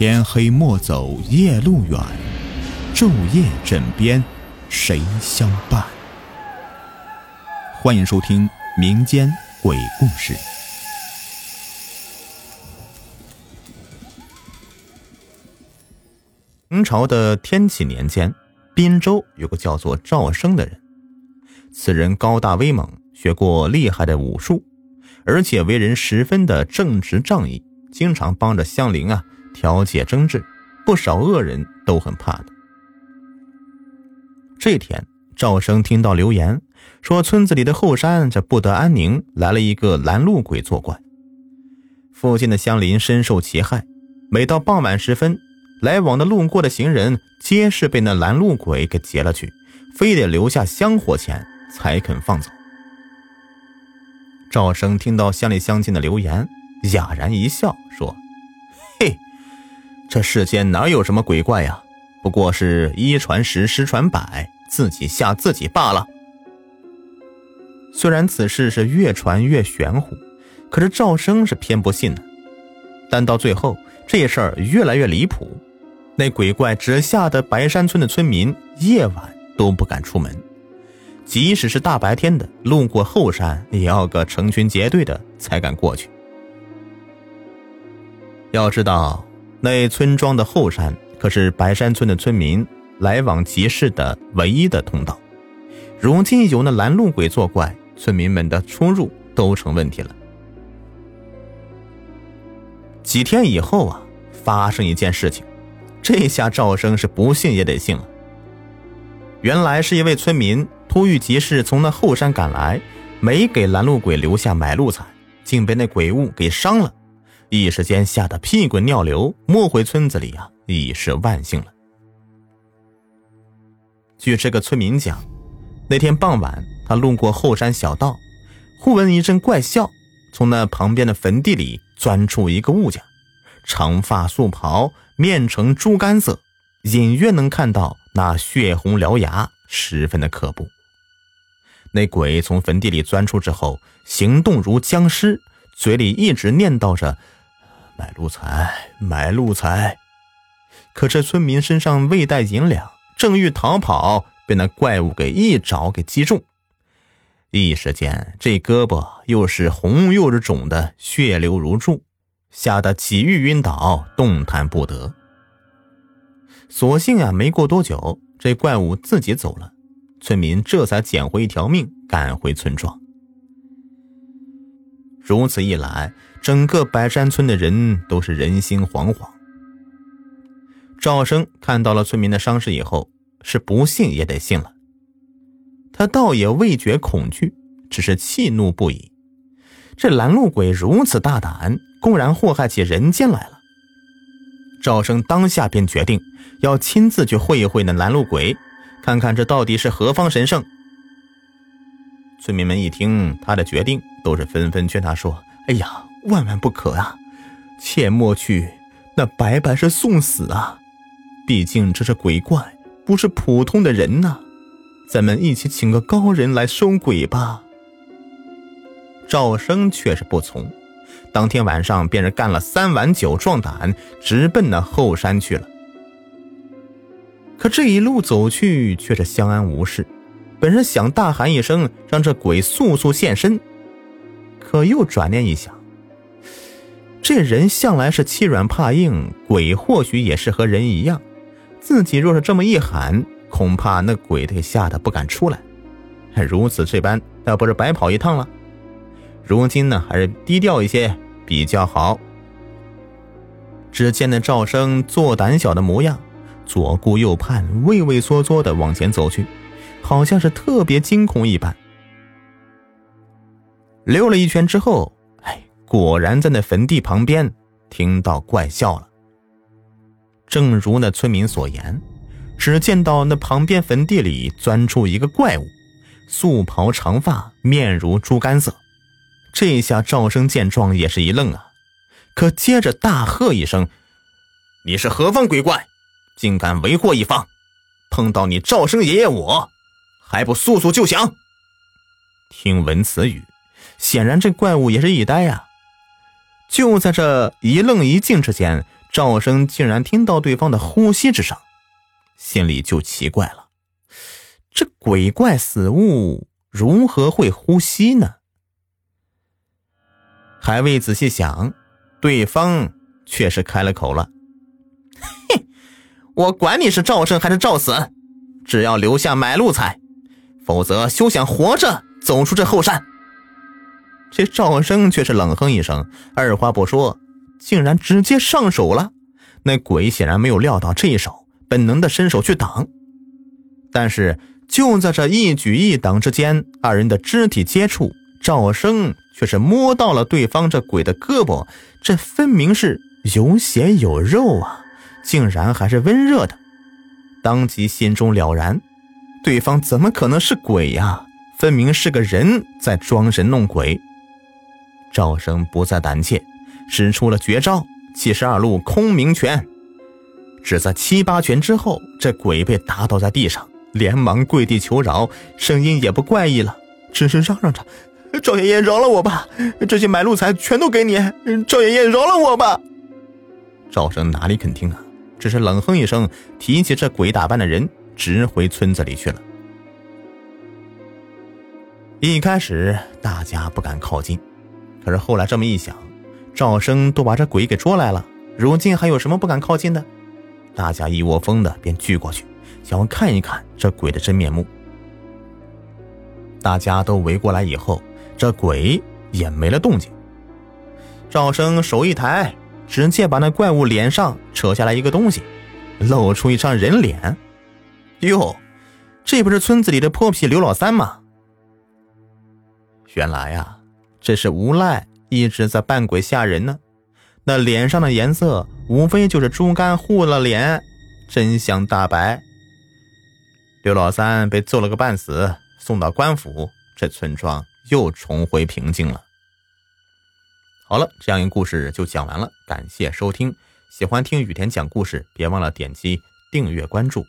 天黑莫走夜路远，昼夜枕边谁相伴？欢迎收听民间鬼故事。明朝的天启年间，滨州有个叫做赵生的人。此人高大威猛，学过厉害的武术，而且为人十分的正直仗义，经常帮着乡邻啊调解争执，不少恶人都很怕他。这天，赵生听到流言，说村子里的后山这不得安宁，来了一个拦路鬼作怪。附近的乡邻深受其害，每到傍晚时分。来往的路过的行人，皆是被那拦路鬼给劫了去，非得留下香火钱才肯放走。赵生听到乡里乡亲的流言，哑然一笑，说：“，这世间哪有什么鬼怪呀？不过是一传十，十传百，自己吓自己罢了。”虽然此事是越传越玄乎，可是赵生是偏不信的。但到最后，这事儿越来越离谱。那鬼怪只吓得白山村的村民夜晚都不敢出门，即使是大白天的路过后山，也要个成群结队的才敢过去。要知道，那村庄的后山可是白山村的村民来往集市的唯一的通道，如今有那拦路鬼作怪，村民们的出入都成问题了。几天以后啊，发生一件事情。这下赵生是不信也得信了。原来是一位村民突遇急事从那后山赶来，没给拦路鬼留下买路财，竟被那鬼物给伤了，一时间吓得屁滚尿流，摸回村子里啊，已是万幸了。据这个村民讲，那天傍晚他路过后山小道，忽闻一阵怪笑，从那旁边的坟地里钻出一个物件，长发素袍。面呈猪肝色，隐约能看到那血红獠牙，十分的可怖。那鬼从坟地里钻出之后，行动如僵尸，嘴里一直念叨着“买路财，买路财”。可这村民身上未带银两，正欲逃跑，被那怪物给一爪给击中，一时间这胳膊又是红又是肿的，血流如注。吓得几欲晕倒，动弹不得。所幸啊，没过多久，这怪物自己走了，村民这才捡回一条命，赶回村庄。如此一来，整个白山村的人都是人心惶惶。赵生看到了村民的伤势以后，是不信也得信了。他倒也未觉恐惧，只是气怒不已。这拦路鬼如此大胆，公然祸害起人间来了。赵生当下便决定要亲自去会一会那拦路鬼，看看这到底是何方神圣。村民们一听他的决定，都是纷纷劝他说：“哎呀，万万不可啊！切莫去，那白白是送死啊！毕竟这是鬼怪，不是普通的人呐。咱们一起请个高人来收鬼吧。”赵生却是不从，当天晚上便是干了三碗酒壮胆，直奔那后山去了。可这一路走去，却是相安无事。本是想大喊一声，让这鬼速速现身，可又转念一想，这人向来是欺软怕硬，鬼或许也是和人一样。自己若是这么一喊，恐怕那鬼得吓得不敢出来。如此这般，那不是白跑一趟了？如今呢，还是低调一些比较好。只见那赵生做胆小的模样，左顾右盼，畏畏缩缩的往前走去，好像是特别惊恐一般。溜了一圈之后，哎，果然在那坟地旁边听到怪笑了。正如那村民所言，只见到那旁边坟地里钻出一个怪物，素袍长发，面如猪肝色。这下赵生见状也是一愣啊，可接着大喝一声：“你是何方鬼怪，竟敢为祸一方？碰到你赵生爷爷我，还不速速就降！”听闻此语，显然这怪物也是一呆呀。就在这一愣一静之间，赵生竟然听到对方的呼吸之声，心里就奇怪了：这鬼怪死物如何会呼吸呢？还未仔细想，对方却是开了口了：“嘿，我管你是赵生还是赵死，只要留下买路财，否则休想活着走出这后山。”这赵生却是冷哼一声，二话不说。竟然直接上手了，那鬼显然没有料到这一手，本能的伸手去挡。但是就在这一举一挡之间，二人的肢体接触，赵生却是摸到了对方这鬼的胳膊，这分明是有血有肉啊，竟然还是温热的。当即心中了然，对方怎么可能是鬼呀？分明是个人在装神弄鬼。赵生不再胆怯。使出了绝招七十二路空明拳，只在七八拳之后，这鬼被打倒在地上，连忙跪地求饶，声音也不怪异了，只是嚷嚷着：“赵爷爷饶了我吧，这些买路财全都给你，赵爷爷饶了我吧。”赵生哪里肯听啊，只是冷哼一声，提起这鬼打扮的人，直回村子里去了。一开始大家不敢靠近，可是后来这么一想。赵生都把这鬼给捉来了，如今还有什么不敢靠近的？大家一窝蜂的便聚过去，想要看一看这鬼的真面目。大家都围过来以后，这鬼也没了动静。赵生手一抬，直接把那怪物脸上扯下来一个东西，露出一张人脸。哟，这不是村子里的泼皮刘老三吗？原来呀，这是无赖。一直在扮鬼吓人呢，那脸上的颜色无非就是猪肝糊了脸，真相大白。刘老三被揍了个半死，送到官府，这村庄又重回平静了。好了，这样一个故事就讲完了，感谢收听。喜欢听雨田讲故事，别忘了点击订阅关注。